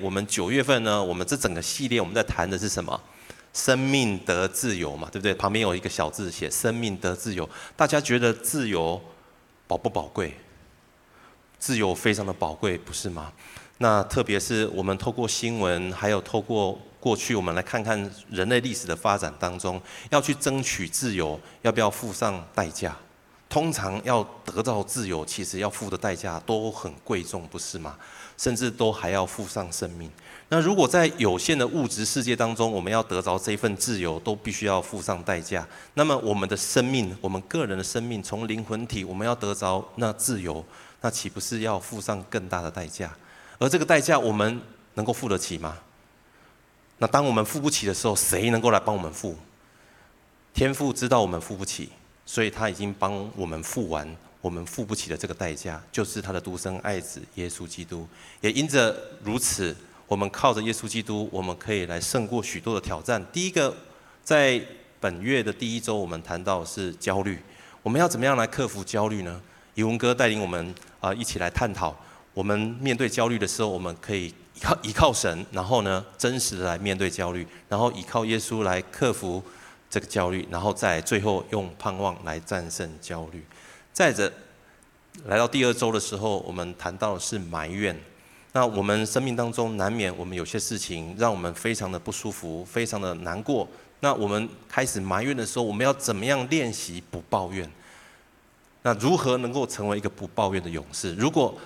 我们九月份呢，我们这整个系列我们在谈的是什么？生命得自由嘛，对不对？旁边有一个小字写“生命得自由”，大家觉得自由宝不宝贵？自由非常的宝贵，不是吗？那特别是我们透过新闻，还有透过过去，我们来看看人类历史的发展当中，要去争取自由，要不要付上代价？通常要得到自由，其实要付的代价都很贵重，不是吗？甚至都还要付上生命。那如果在有限的物质世界当中，我们要得着这份自由，都必须要付上代价。那么我们的生命，我们个人的生命，从灵魂体，我们要得着那自由，那岂不是要付上更大的代价？而这个代价，我们能够付得起吗？那当我们付不起的时候，谁能够来帮我们付？天父知道我们付不起。所以他已经帮我们付完我们付不起的这个代价，就是他的独生爱子耶稣基督。也因着如此，我们靠着耶稣基督，我们可以来胜过许多的挑战。第一个，在本月的第一周，我们谈到是焦虑，我们要怎么样来克服焦虑呢？怡文哥带领我们啊一起来探讨，我们面对焦虑的时候，我们可以依靠依靠神，然后呢真实的来面对焦虑，然后依靠耶稣来克服。这个焦虑，然后再最后用盼望来战胜焦虑。再者，来到第二周的时候，我们谈到的是埋怨。那我们生命当中难免我们有些事情让我们非常的不舒服，非常的难过。那我们开始埋怨的时候，我们要怎么样练习不抱怨？那如何能够成为一个不抱怨的勇士？如果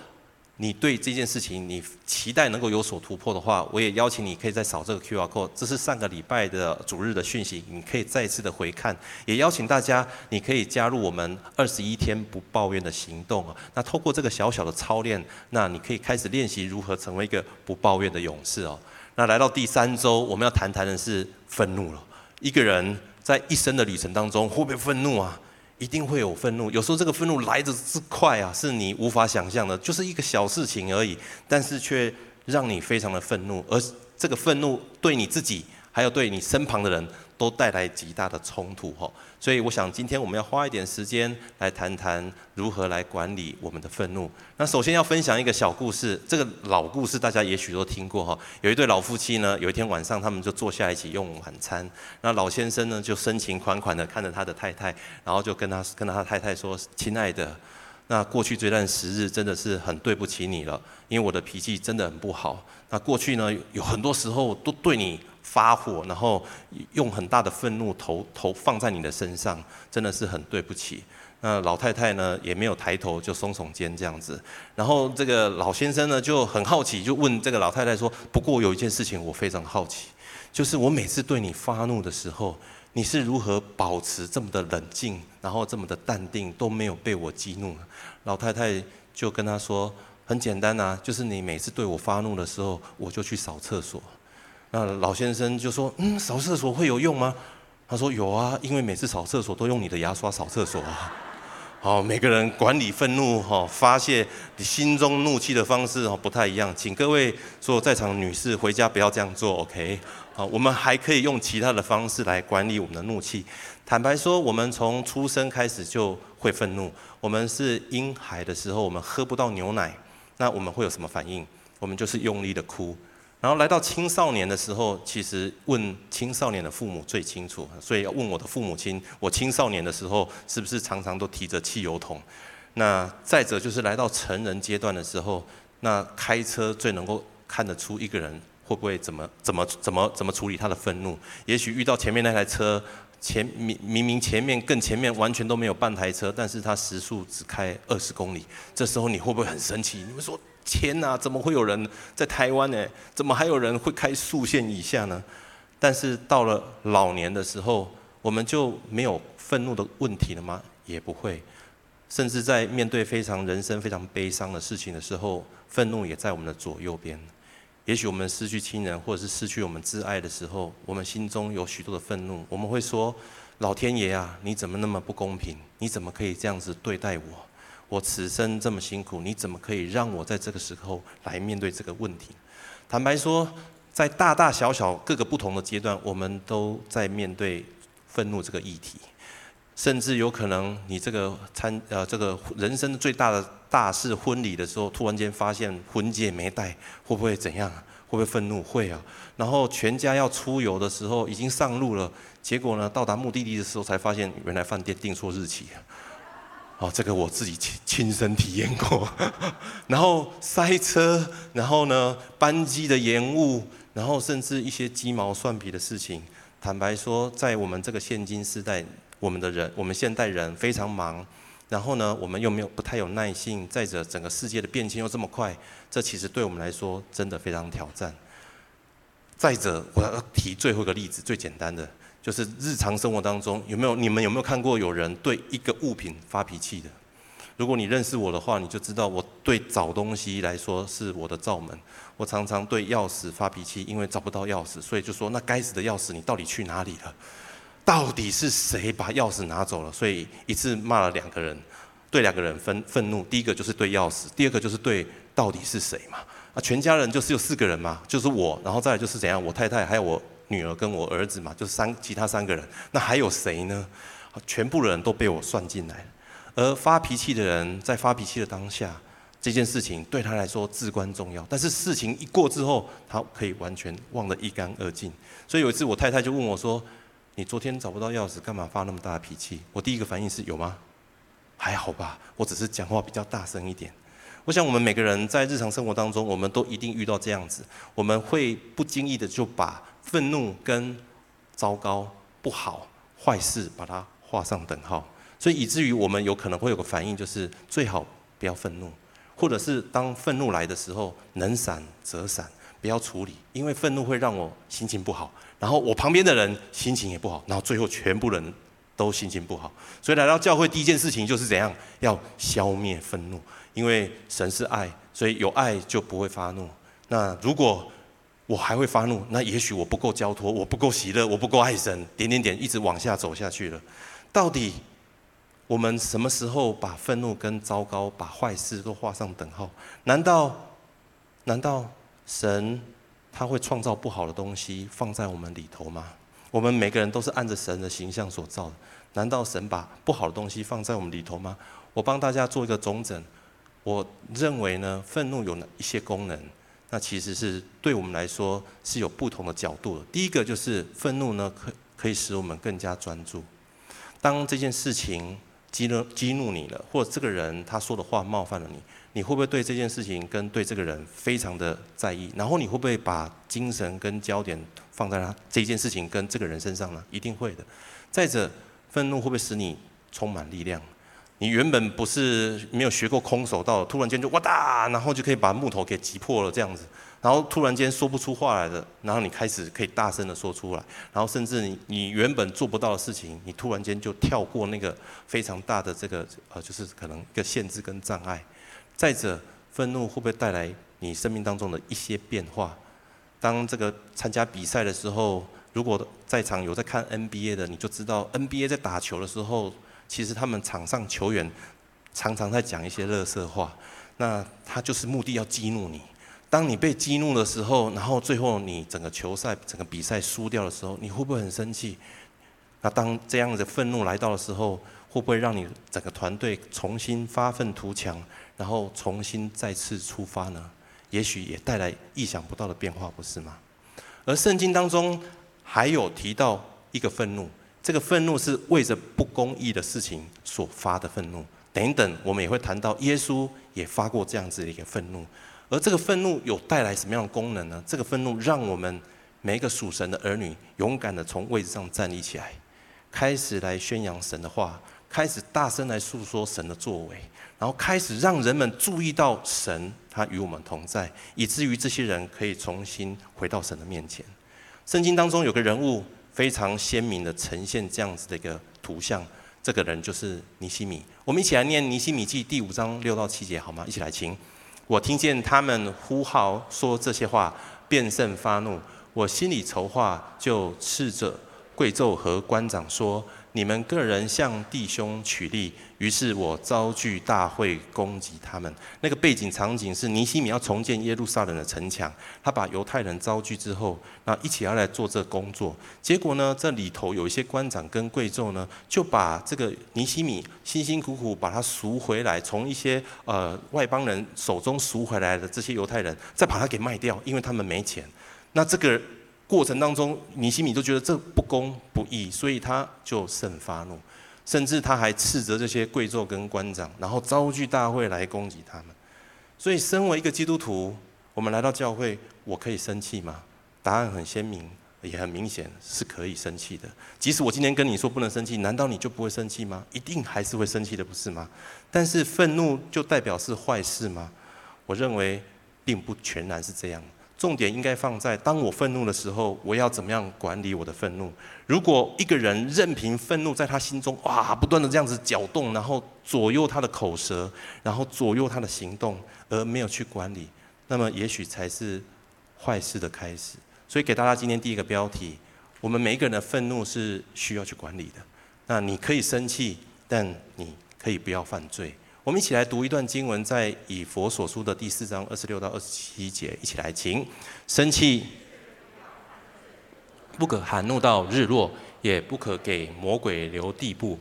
你对这件事情，你期待能够有所突破的话，我也邀请你可以再扫这个 QR code，这是上个礼拜的主日的讯息，你可以再次的回看。也邀请大家，你可以加入我们二十一天不抱怨的行动啊。那透过这个小小的操练，那你可以开始练习如何成为一个不抱怨的勇士哦。那来到第三周，我们要谈谈的是愤怒了。一个人在一生的旅程当中，会不会愤怒啊？一定会有愤怒，有时候这个愤怒来得之快啊，是你无法想象的，就是一个小事情而已，但是却让你非常的愤怒，而这个愤怒对你自己，还有对你身旁的人。都带来极大的冲突哈，所以我想今天我们要花一点时间来谈谈如何来管理我们的愤怒。那首先要分享一个小故事，这个老故事大家也许都听过哈。有一对老夫妻呢，有一天晚上他们就坐下一起用晚餐，那老先生呢就深情款款的看着他的太太，然后就跟他跟他太太说：“亲爱的，那过去这段时日真的是很对不起你了，因为我的脾气真的很不好。那过去呢有很多时候都对你。”发火，然后用很大的愤怒投投放在你的身上，真的是很对不起。那老太太呢也没有抬头，就耸耸肩这样子。然后这个老先生呢就很好奇，就问这个老太太说：“不过有一件事情我非常好奇，就是我每次对你发怒的时候，你是如何保持这么的冷静，然后这么的淡定，都没有被我激怒？”老太太就跟他说：“很简单啊，就是你每次对我发怒的时候，我就去扫厕所。”那老先生就说：“嗯，扫厕所会有用吗？”他说：“有啊，因为每次扫厕所都用你的牙刷扫厕所啊。”好，每个人管理愤怒、哈发泄你心中怒气的方式哦不太一样，请各位所有在场的女士回家不要这样做，OK？好，我们还可以用其他的方式来管理我们的怒气。坦白说，我们从出生开始就会愤怒。我们是婴孩的时候，我们喝不到牛奶，那我们会有什么反应？我们就是用力的哭。然后来到青少年的时候，其实问青少年的父母最清楚，所以要问我的父母亲，我青少年的时候是不是常常都提着汽油桶？那再者就是来到成人阶段的时候，那开车最能够看得出一个人会不会怎么怎么怎么怎么处理他的愤怒。也许遇到前面那台车，前明明明前面更前面完全都没有半台车，但是他时速只开二十公里，这时候你会不会很生气？你们说？天哪，怎么会有人在台湾呢？怎么还有人会开速线以下呢？但是到了老年的时候，我们就没有愤怒的问题了吗？也不会，甚至在面对非常人生非常悲伤的事情的时候，愤怒也在我们的左右边。也许我们失去亲人，或者是失去我们挚爱的时候，我们心中有许多的愤怒。我们会说：“老天爷啊，你怎么那么不公平？你怎么可以这样子对待我？”我此生这么辛苦，你怎么可以让我在这个时候来面对这个问题？坦白说，在大大小小各个不同的阶段，我们都在面对愤怒这个议题，甚至有可能你这个参呃这个人生最大的大事婚礼的时候，突然间发现婚戒没带，会不会怎样？会不会愤怒？会啊。然后全家要出游的时候，已经上路了，结果呢，到达目的地的时候才发现，原来饭店订错日期。哦，这个我自己亲亲身体验过。然后塞车，然后呢，班机的延误，然后甚至一些鸡毛蒜皮的事情。坦白说，在我们这个现今时代，我们的人，我们现代人非常忙。然后呢，我们又没有不太有耐性，再者整个世界的变迁又这么快，这其实对我们来说真的非常挑战。再者，我要提最后一个例子，最简单的就是日常生活当中有没有你们有没有看过有人对一个物品发脾气的？如果你认识我的话，你就知道我对找东西来说是我的罩门。我常常对钥匙发脾气，因为找不到钥匙，所以就说那该死的钥匙，你到底去哪里了？到底是谁把钥匙拿走了？所以一次骂了两个人，对两个人愤愤怒。第一个就是对钥匙，第二个就是对到底是谁嘛？啊，全家人就是有四个人嘛，就是我，然后再来就是怎样，我太太还有我女儿跟我儿子嘛，就是三其他三个人。那还有谁呢？全部的人都被我算进来。而发脾气的人在发脾气的当下，这件事情对他来说至关重要。但是事情一过之后，他可以完全忘得一干二净。所以有一次我太太就问我说。你昨天找不到钥匙，干嘛发那么大的脾气？我第一个反应是有吗？还好吧，我只是讲话比较大声一点。我想我们每个人在日常生活当中，我们都一定遇到这样子，我们会不经意的就把愤怒跟糟糕、不好、坏事把它画上等号，所以以至于我们有可能会有个反应，就是最好不要愤怒，或者是当愤怒来的时候，能闪则闪，不要处理，因为愤怒会让我心情不好。然后我旁边的人心情也不好，然后最后全部人都心情不好。所以来到教会第一件事情就是怎样？要消灭愤怒，因为神是爱，所以有爱就不会发怒。那如果我还会发怒，那也许我不够交托，我不够喜乐，我不够爱神，点点点一直往下走下去了。到底我们什么时候把愤怒跟糟糕、把坏事都画上等号？难道难道神？他会创造不好的东西放在我们里头吗？我们每个人都是按着神的形象所造的，难道神把不好的东西放在我们里头吗？我帮大家做一个总整，我认为呢，愤怒有哪一些功能？那其实是对我们来说是有不同的角度的。第一个就是愤怒呢，可可以使我们更加专注。当这件事情激怒激怒你了，或者这个人他说的话冒犯了你。你会不会对这件事情跟对这个人非常的在意？然后你会不会把精神跟焦点放在他这件事情跟这个人身上呢？一定会的。再者，愤怒会不会使你充满力量？你原本不是没有学过空手道，突然间就哇哒，然后就可以把木头给击破了这样子。然后突然间说不出话来的，然后你开始可以大声的说出来。然后甚至你原本做不到的事情，你突然间就跳过那个非常大的这个呃，就是可能一个限制跟障碍。再者，愤怒会不会带来你生命当中的一些变化？当这个参加比赛的时候，如果在场有在看 NBA 的，你就知道 NBA 在打球的时候，其实他们场上球员常常在讲一些垃圾话，那他就是目的要激怒你。当你被激怒的时候，然后最后你整个球赛、整个比赛输掉的时候，你会不会很生气？那当这样的愤怒来到的时候，会不会让你整个团队重新发愤图强？然后重新再次出发呢，也许也带来意想不到的变化，不是吗？而圣经当中还有提到一个愤怒，这个愤怒是为着不公义的事情所发的愤怒。等等，我们也会谈到耶稣也发过这样子的一个愤怒。而这个愤怒有带来什么样的功能呢？这个愤怒让我们每一个属神的儿女勇敢地从位置上站立起来，开始来宣扬神的话，开始大声来诉说神的作为。然后开始让人们注意到神，他与我们同在，以至于这些人可以重新回到神的面前。圣经当中有个人物非常鲜明的呈现这样子的一个图像，这个人就是尼西米。我们一起来念尼西米记第五章六到七节好吗？一起来听。我听见他们呼号说这些话，便甚发怒。我心里筹划，就斥责贵胄和官长说。你们个人向弟兄取利，于是我召聚大会攻击他们。那个背景场景是尼西米要重建耶路撒冷的城墙，他把犹太人招聚之后，那一起要来做这工作。结果呢，这里头有一些官长跟贵胄呢，就把这个尼西米辛辛苦苦把他赎回来，从一些呃外邦人手中赎回来的这些犹太人，再把他给卖掉，因为他们没钱。那这个。过程当中，尼西米都觉得这不公不义，所以他就甚发怒，甚至他还斥责这些贵胄跟官长，然后召集大会来攻击他们。所以，身为一个基督徒，我们来到教会，我可以生气吗？答案很鲜明，也很明显，是可以生气的。即使我今天跟你说不能生气，难道你就不会生气吗？一定还是会生气的，不是吗？但是愤怒就代表是坏事吗？我认为并不全然是这样。重点应该放在当我愤怒的时候，我要怎么样管理我的愤怒？如果一个人任凭愤怒在他心中哇，不断的这样子搅动，然后左右他的口舌，然后左右他的行动，而没有去管理，那么也许才是坏事的开始。所以给大家今天第一个标题：我们每一个人的愤怒是需要去管理的。那你可以生气，但你可以不要犯罪。我们一起来读一段经文，在以佛所书的第四章二十六到二十七节，一起来，请生气，不可含怒到日落，也不可给魔鬼留地步。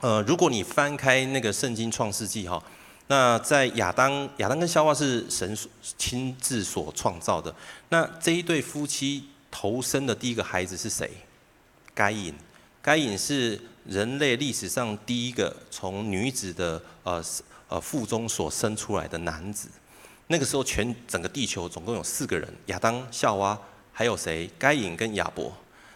呃，如果你翻开那个圣经创世纪哈，那在亚当亚当跟夏娃是神亲自所创造的，那这一对夫妻头生的第一个孩子是谁？该隐，该隐是。人类历史上第一个从女子的呃呃腹中所生出来的男子，那个时候全整个地球总共有四个人：亚当、夏娃，还有谁？该隐跟亚伯。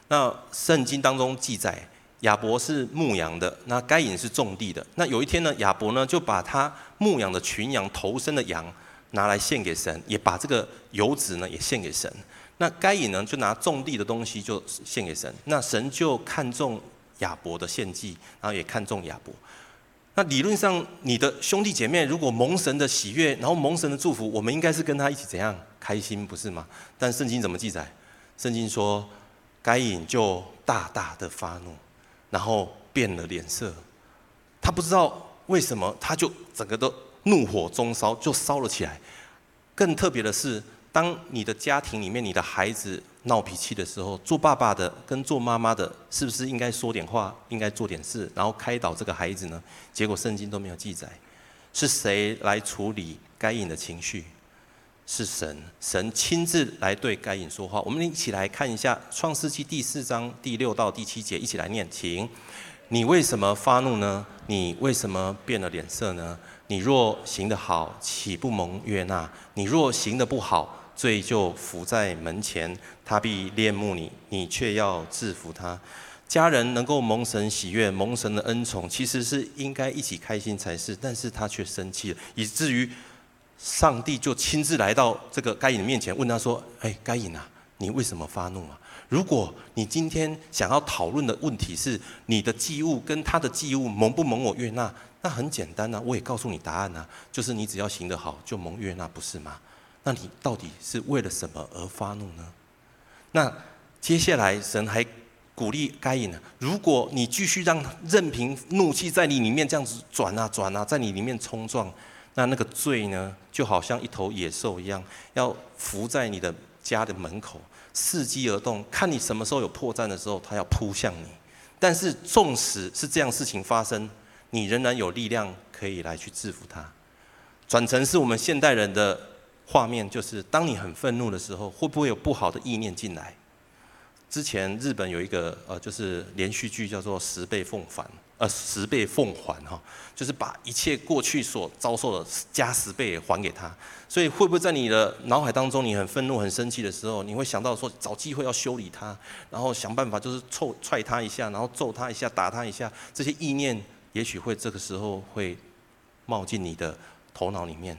那圣经当中记载，亚伯是牧羊的，那该隐是种地的。那有一天呢，亚伯呢就把他牧羊的群羊头生的羊拿来献给神，也把这个油脂呢也献给神。那该隐呢就拿种地的东西就献给神，那神就看中。亚伯的献祭，然后也看重亚伯。那理论上，你的兄弟姐妹如果蒙神的喜悦，然后蒙神的祝福，我们应该是跟他一起怎样开心，不是吗？但圣经怎么记载？圣经说，该隐就大大的发怒，然后变了脸色。他不知道为什么，他就整个都怒火中烧，就烧了起来。更特别的是，当你的家庭里面，你的孩子。闹脾气的时候，做爸爸的跟做妈妈的，是不是应该说点话，应该做点事，然后开导这个孩子呢？结果圣经都没有记载，是谁来处理该隐的情绪？是神，神亲自来对该隐说话。我们一起来看一下创世纪第四章第六到第七节，一起来念，请。你为什么发怒呢？你为什么变了脸色呢？你若行得好，岂不蒙悦纳？你若行得不好，罪就伏在门前，他必恋慕你，你却要制服他。家人能够蒙神喜悦，蒙神的恩宠，其实是应该一起开心才是。但是他却生气了，以至于上帝就亲自来到这个该隐的面前，问他说：“哎，该隐啊，你为什么发怒啊？如果你今天想要讨论的问题是你的祭物跟他的祭物蒙不蒙我悦纳，那很简单啊，我也告诉你答案啊，就是你只要行得好，就蒙悦纳，不是吗？”那你到底是为了什么而发怒呢？那接下来神还鼓励该隐呢，如果你继续让任凭怒气在你里面这样子转啊转啊，在你里面冲撞，那那个罪呢，就好像一头野兽一样，要伏在你的家的门口，伺机而动，看你什么时候有破绽的时候，它要扑向你。但是纵使是这样事情发生，你仍然有力量可以来去制服它。转成是我们现代人的。画面就是，当你很愤怒的时候，会不会有不好的意念进来？之前日本有一个呃，就是连续剧叫做《十倍奉还》，呃，十倍奉还哈，就是把一切过去所遭受的加十倍还给他。所以会不会在你的脑海当中，你很愤怒、很生气的时候，你会想到说找机会要修理他，然后想办法就是臭踹他一下，然后揍他一下、打他一下，这些意念也许会这个时候会冒进你的头脑里面。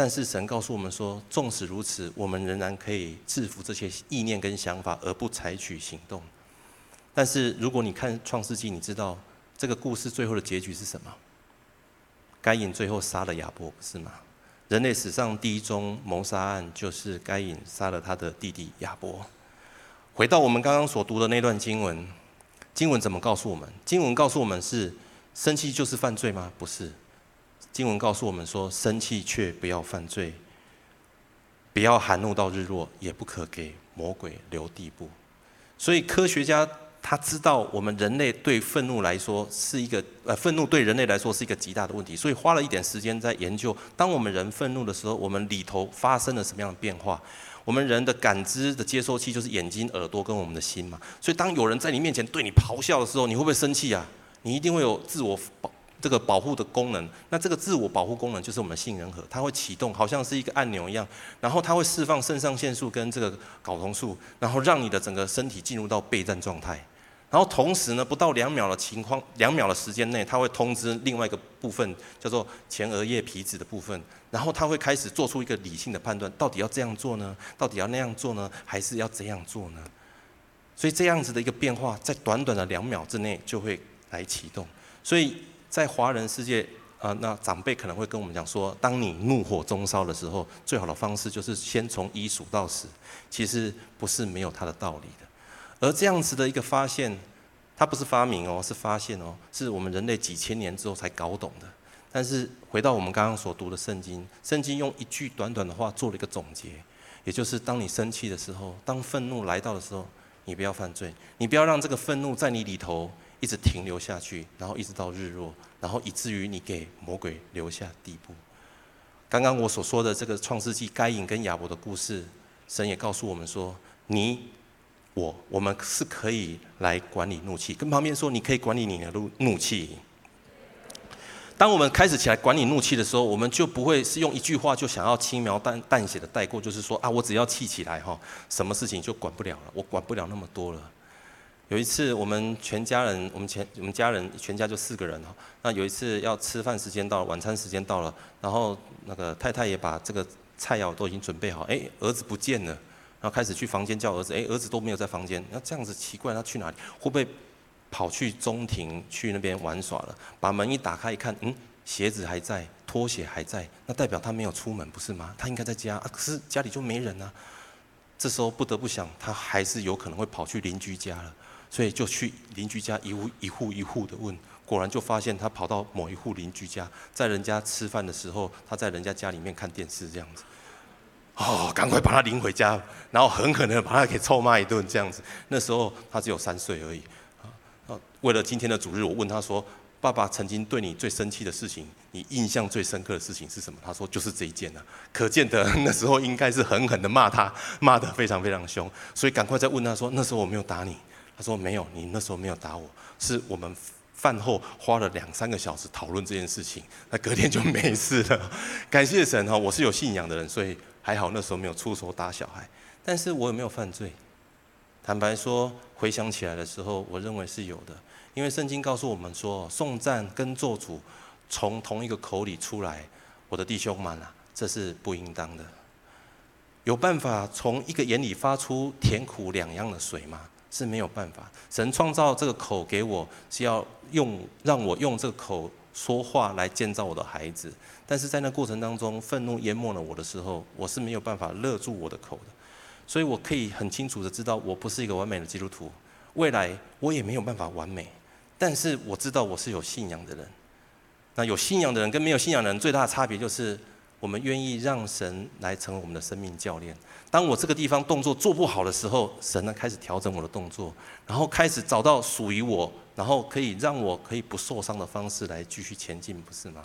但是神告诉我们说，纵使如此，我们仍然可以制服这些意念跟想法，而不采取行动。但是如果你看创世纪，你知道这个故事最后的结局是什么？该隐最后杀了亚伯，不是吗？人类史上第一宗谋杀案就是该隐杀了他的弟弟亚伯。回到我们刚刚所读的那段经文，经文怎么告诉我们？经文告诉我们是生气就是犯罪吗？不是，经文告诉我们说，生气却不要犯罪，不要含怒到日落，也不可给魔鬼留地步。所以科学家。他知道我们人类对愤怒来说是一个呃，愤怒对人类来说是一个极大的问题，所以花了一点时间在研究，当我们人愤怒的时候，我们里头发生了什么样的变化？我们人的感知的接收器就是眼睛、耳朵跟我们的心嘛。所以当有人在你面前对你咆哮的时候，你会不会生气啊？你一定会有自我保这个保护的功能。那这个自我保护功能就是我们的杏仁核，它会启动，好像是一个按钮一样，然后它会释放肾上腺素跟这个睾酮素，然后让你的整个身体进入到备战状态。然后同时呢，不到两秒的情况，两秒的时间内，它会通知另外一个部分，叫做前额叶皮质的部分，然后它会开始做出一个理性的判断，到底要这样做呢？到底要那样做呢？还是要这样做呢？所以这样子的一个变化，在短短的两秒之内就会来启动。所以在华人世界啊，那长辈可能会跟我们讲说，当你怒火中烧的时候，最好的方式就是先从一数到十。其实不是没有它的道理的。而这样子的一个发现，它不是发明哦，是发现哦，是我们人类几千年之后才搞懂的。但是回到我们刚刚所读的圣经，圣经用一句短短的话做了一个总结，也就是当你生气的时候，当愤怒来到的时候，你不要犯罪，你不要让这个愤怒在你里头一直停留下去，然后一直到日落，然后以至于你给魔鬼留下地步。刚刚我所说的这个创世纪该隐跟亚伯的故事，神也告诉我们说，你。我我们是可以来管理怒气，跟旁边说，你可以管理你的怒怒气。当我们开始起来管理怒气的时候，我们就不会是用一句话就想要轻描淡淡写的带过，就是说啊，我只要气起来哈，什么事情就管不了了，我管不了那么多了。有一次我们全家人，我们全我们家人全家就四个人哈，那有一次要吃饭时间到了，晚餐时间到了，然后那个太太也把这个菜肴都已经准备好，哎，儿子不见了。然后开始去房间叫儿子，哎，儿子都没有在房间，那这样子奇怪，他去哪里？会不会跑去中庭去那边玩耍了？把门一打开一看，嗯，鞋子还在，拖鞋还在，那代表他没有出门，不是吗？他应该在家，啊，可是家里就没人啊。这时候不得不想，他还是有可能会跑去邻居家了，所以就去邻居家一户一户一户的问，果然就发现他跑到某一户邻居家，在人家吃饭的时候，他在人家家里面看电视这样子。哦，赶快把他领回家，然后狠狠的把他给臭骂一顿，这样子。那时候他只有三岁而已。啊，为了今天的主日，我问他说：“爸爸曾经对你最生气的事情，你印象最深刻的事情是什么？”他说：“就是这一件啊。”可见得那时候应该是狠狠的骂他，骂得非常非常凶。所以赶快再问他说：“那时候我没有打你？”他说：“没有，你那时候没有打我，是我们饭后花了两三个小时讨论这件事情，那隔天就没事了。”感谢神哈，我是有信仰的人，所以。还好那时候没有出手打小孩，但是我有没有犯罪？坦白说，回想起来的时候，我认为是有的。因为圣经告诉我们说，颂赞跟咒诅从同一个口里出来，我的弟兄们啊，这是不应当的。有办法从一个眼里发出甜苦两样的水吗？是没有办法。神创造这个口给我，是要用让我用这个口。说话来建造我的孩子，但是在那过程当中，愤怒淹没了我的时候，我是没有办法勒住我的口的，所以我可以很清楚的知道，我不是一个完美的基督徒，未来我也没有办法完美，但是我知道我是有信仰的人。那有信仰的人跟没有信仰的人最大的差别就是，我们愿意让神来成为我们的生命教练。当我这个地方动作做不好的时候，神呢开始调整我的动作，然后开始找到属于我，然后可以让我可以不受伤的方式来继续前进，不是吗？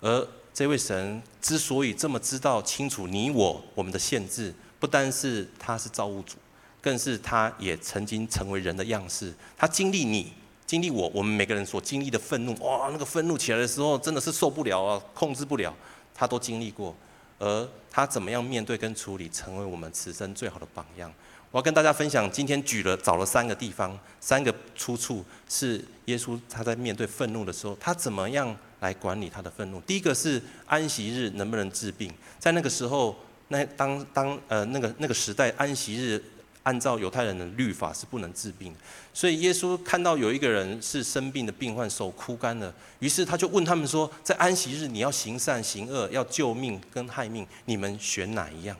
而这位神之所以这么知道清楚你我我们的限制，不单是他是造物主，更是他也曾经成为人的样式。他经历你，经历我，我们每个人所经历的愤怒，哇，那个愤怒起来的时候真的是受不了啊，控制不了，他都经历过。而他怎么样面对跟处理，成为我们此生最好的榜样。我要跟大家分享，今天举了找了三个地方，三个出处是耶稣他在面对愤怒的时候，他怎么样来管理他的愤怒。第一个是安息日能不能治病，在那个时候，那当当呃那个那个时代安息日。按照犹太人的律法是不能治病，所以耶稣看到有一个人是生病的病患，手枯干了，于是他就问他们说：在安息日你要行善行恶，要救命跟害命，你们选哪一样？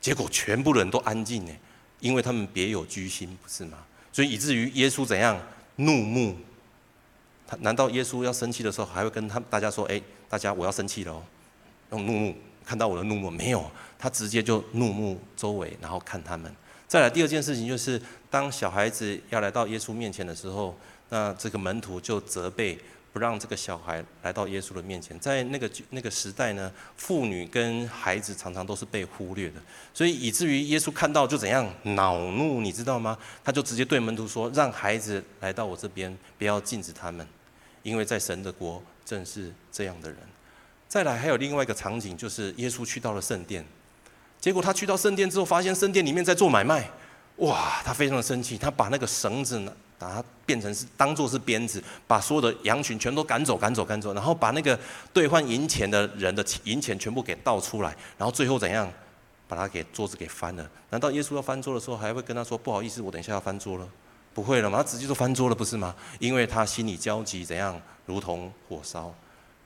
结果全部人都安静呢，因为他们别有居心，不是吗？所以以至于耶稣怎样怒目？他难道耶稣要生气的时候，还会跟他大家说：“哎，大家我要生气了哦。”用怒目看到我的怒目没有？他直接就怒目周围，然后看他们。再来第二件事情就是，当小孩子要来到耶稣面前的时候，那这个门徒就责备。不让这个小孩来到耶稣的面前，在那个那个时代呢，妇女跟孩子常常都是被忽略的，所以以至于耶稣看到就怎样恼怒，你知道吗？他就直接对门徒说：“让孩子来到我这边，不要禁止他们，因为在神的国正是这样的人。”再来还有另外一个场景，就是耶稣去到了圣殿，结果他去到圣殿之后，发现圣殿里面在做买卖，哇，他非常的生气，他把那个绳子呢。把它变成是当做是鞭子，把所有的羊群全都赶走，赶走，赶走，然后把那个兑换银钱的人的银钱全部给倒出来，然后最后怎样，把他给桌子给翻了？难道耶稣要翻桌的时候还会跟他说不好意思，我等一下要翻桌了？不会了吗？他直接就翻桌了，不是吗？因为他心里焦急，怎样，如同火烧。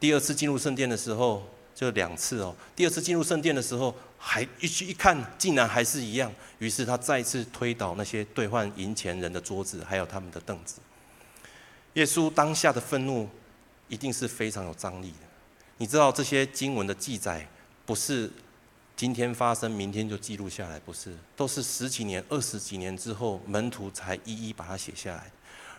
第二次进入圣殿的时候。就两次哦。第二次进入圣殿的时候，还一去一看，竟然还是一样。于是他再次推倒那些兑换银钱人的桌子，还有他们的凳子。耶稣当下的愤怒，一定是非常有张力的。你知道这些经文的记载，不是今天发生，明天就记录下来，不是，都是十几年、二十几年之后，门徒才一一把它写下来。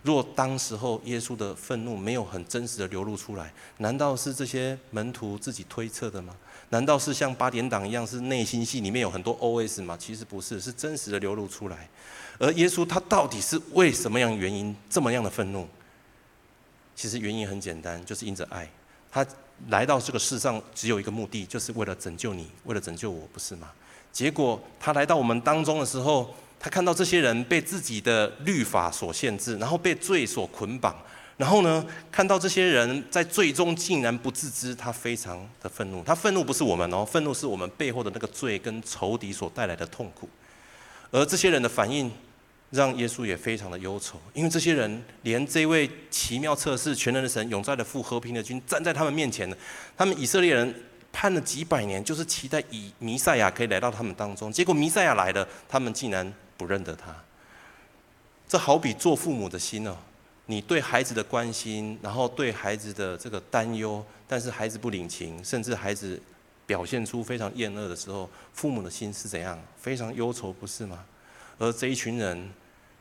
若当时候耶稣的愤怒没有很真实的流露出来，难道是这些门徒自己推测的吗？难道是像八点档一样是内心戏里面有很多 OS 吗？其实不是，是真实的流露出来。而耶稣他到底是为什么样原因这么样的愤怒？其实原因很简单，就是因着爱。他来到这个世上只有一个目的，就是为了拯救你，为了拯救我，不是吗？结果他来到我们当中的时候。他看到这些人被自己的律法所限制，然后被罪所捆绑，然后呢，看到这些人在最终竟然不自知，他非常的愤怒。他愤怒不是我们哦，愤怒是我们背后的那个罪跟仇敌所带来的痛苦。而这些人的反应，让耶稣也非常的忧愁，因为这些人连这位奇妙测试、全能的神、永在的父、和平的君站在他们面前的，他们以色列人。盼了几百年，就是期待以弥赛亚可以来到他们当中。结果弥赛亚来了，他们竟然不认得他。这好比做父母的心哦，你对孩子的关心，然后对孩子的这个担忧，但是孩子不领情，甚至孩子表现出非常厌恶的时候，父母的心是怎样？非常忧愁，不是吗？而这一群人，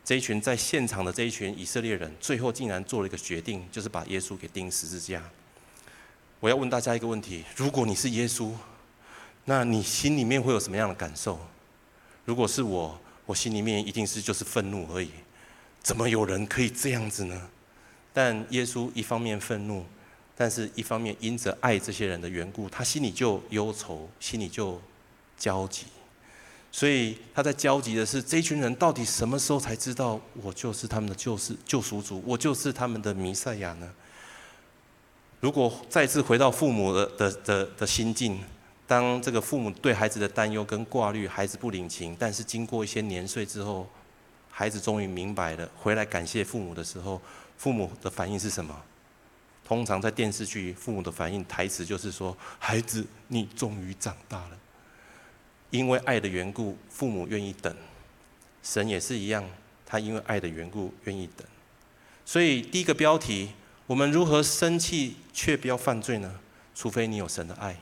这一群在现场的这一群以色列人，最后竟然做了一个决定，就是把耶稣给钉十字架。我要问大家一个问题：如果你是耶稣，那你心里面会有什么样的感受？如果是我，我心里面一定是就是愤怒而已。怎么有人可以这样子呢？但耶稣一方面愤怒，但是一方面因着爱这些人的缘故，他心里就忧愁，心里就焦急。所以他在焦急的是，这群人到底什么时候才知道我就是他们的救世救赎主，我就是他们的弥赛亚呢？如果再次回到父母的的的的心境，当这个父母对孩子的担忧跟挂虑，孩子不领情，但是经过一些年岁之后，孩子终于明白了，回来感谢父母的时候，父母的反应是什么？通常在电视剧，父母的反应台词就是说：“孩子，你终于长大了。”因为爱的缘故，父母愿意等。神也是一样，他因为爱的缘故愿意等。所以第一个标题。我们如何生气却不要犯罪呢？除非你有神的爱，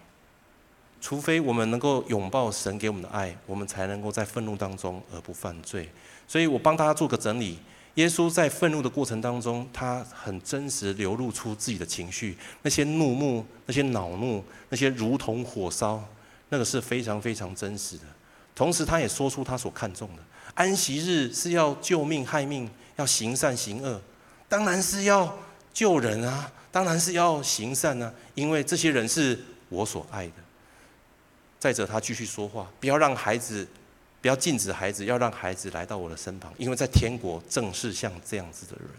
除非我们能够拥抱神给我们的爱，我们才能够在愤怒当中而不犯罪。所以我帮大家做个整理：耶稣在愤怒的过程当中，他很真实流露出自己的情绪，那些怒目、那些恼怒、那些如同火烧，那个是非常非常真实的。同时，他也说出他所看重的：安息日是要救命害命，要行善行恶，当然是要。救人啊，当然是要行善啊，因为这些人是我所爱的。再者，他继续说话，不要让孩子，不要禁止孩子，要让孩子来到我的身旁，因为在天国正是像这样子的人。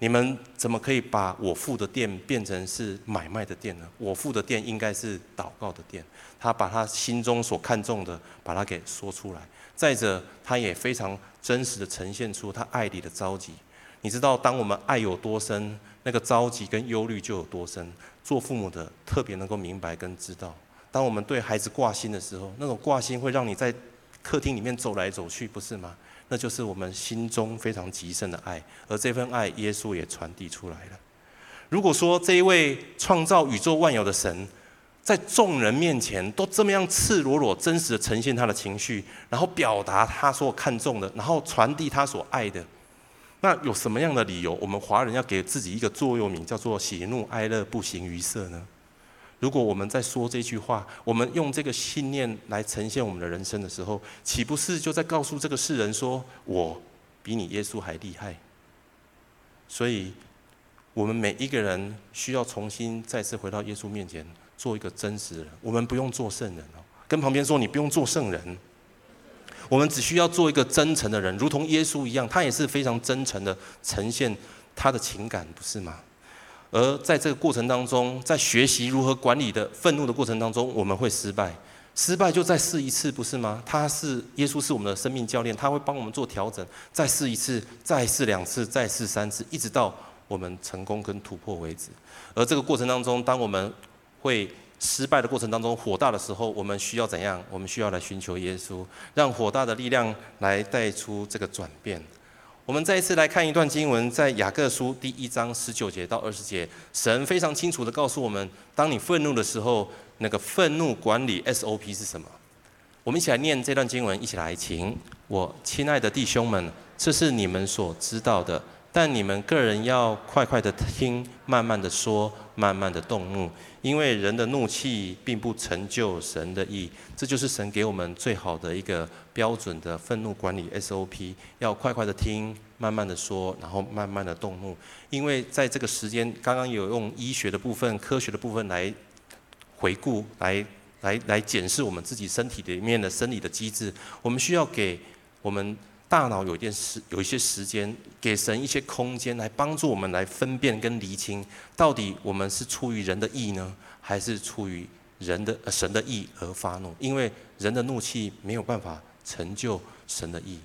你们怎么可以把我父的店变成是买卖的店呢？我父的店应该是祷告的店。他把他心中所看重的，把他给说出来。再者，他也非常真实的呈现出他爱里的着急。你知道，当我们爱有多深，那个着急跟忧虑就有多深。做父母的特别能够明白跟知道，当我们对孩子挂心的时候，那种挂心会让你在客厅里面走来走去，不是吗？那就是我们心中非常极深的爱，而这份爱，耶稣也传递出来了。如果说这一位创造宇宙万有的神，在众人面前都这么样赤裸裸、真实的呈现他的情绪，然后表达他所看重的，然后传递他所爱的，那有什么样的理由，我们华人要给自己一个座右铭，叫做“喜怒哀乐不形于色”呢？如果我们在说这句话，我们用这个信念来呈现我们的人生的时候，岂不是就在告诉这个世人说：“我比你耶稣还厉害？”所以，我们每一个人需要重新再次回到耶稣面前，做一个真实的人。我们不用做圣人哦，跟旁边说：“你不用做圣人。”我们只需要做一个真诚的人，如同耶稣一样，他也是非常真诚的呈现他的情感，不是吗？而在这个过程当中，在学习如何管理的愤怒的过程当中，我们会失败，失败就再试一次，不是吗？他是耶稣，是我们的生命教练，他会帮我们做调整，再试一次，再试两次，再试三次，一直到我们成功跟突破为止。而这个过程当中，当我们会失败的过程当中，火大的时候，我们需要怎样？我们需要来寻求耶稣，让火大的力量来带出这个转变。我们再一次来看一段经文，在雅各书第一章十九节到二十节，神非常清楚地告诉我们：当你愤怒的时候，那个愤怒管理 SOP 是什么？我们一起来念这段经文，一起来，请我亲爱的弟兄们，这是你们所知道的。但你们个人要快快的听，慢慢的说，慢慢的动怒，因为人的怒气并不成就神的意。这就是神给我们最好的一个标准的愤怒管理 SOP，要快快的听，慢慢的说，然后慢慢的动怒。因为在这个时间，刚刚有用医学的部分、科学的部分来回顾、来来来检视我们自己身体里面的生理的机制，我们需要给我们。大脑有一件时，有一些时间，给神一些空间，来帮助我们来分辨跟厘清，到底我们是出于人的意呢，还是出于人的、呃、神的意而发怒？因为人的怒气没有办法成就神的意。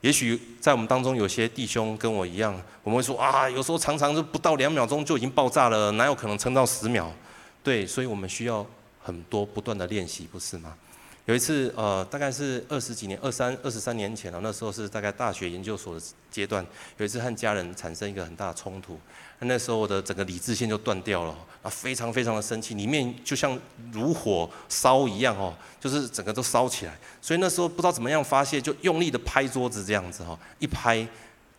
也许在我们当中有些弟兄跟我一样，我们会说啊，有时候常常就不到两秒钟就已经爆炸了，哪有可能撑到十秒？对，所以我们需要很多不断的练习，不是吗？有一次，呃，大概是二十几年、二三、二十三年前了。那时候是大概大学研究所的阶段。有一次和家人产生一个很大的冲突，那时候我的整个理智线就断掉了，啊，非常非常的生气，里面就像如火烧一样哦，就是整个都烧起来。所以那时候不知道怎么样发泄，就用力的拍桌子这样子哈，一拍。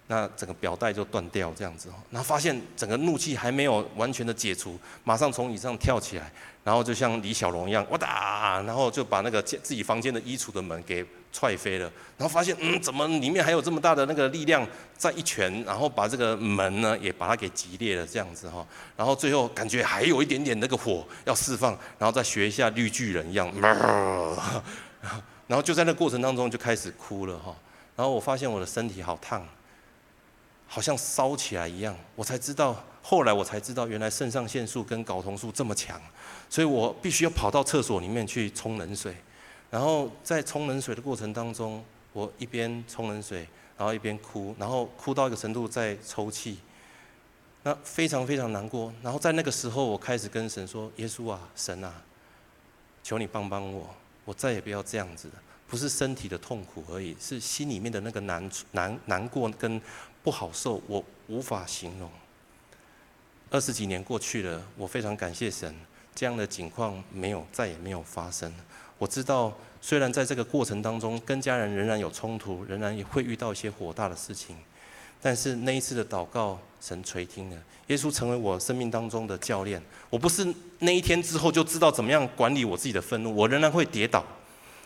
那整个表带就断掉这样子，然后发现整个怒气还没有完全的解除，马上从椅子上跳起来，然后就像李小龙一样，哇哒，然后就把那个自己房间的衣橱的门给踹飞了，然后发现嗯，怎么里面还有这么大的那个力量，再一拳，然后把这个门呢也把它给击裂了这样子哈，然后最后感觉还有一点点那个火要释放，然后再学一下绿巨人一样，然后就在那过程当中就开始哭了哈，然后我发现我的身体好烫。好像烧起来一样，我才知道，后来我才知道，原来肾上腺素跟睾酮素这么强，所以我必须要跑到厕所里面去冲冷水，然后在冲冷水的过程当中，我一边冲冷水，然后一边哭，然后哭到一个程度再抽泣，那非常非常难过。然后在那个时候，我开始跟神说：“耶稣啊，神啊，求你帮帮我，我再也不要这样子了。不是身体的痛苦而已，是心里面的那个难难难过跟。”不好受，我无法形容。二十几年过去了，我非常感谢神，这样的情况没有，再也没有发生。我知道，虽然在这个过程当中，跟家人仍然有冲突，仍然也会遇到一些火大的事情，但是那一次的祷告，神垂听了。耶稣成为我生命当中的教练。我不是那一天之后就知道怎么样管理我自己的愤怒，我仍然会跌倒。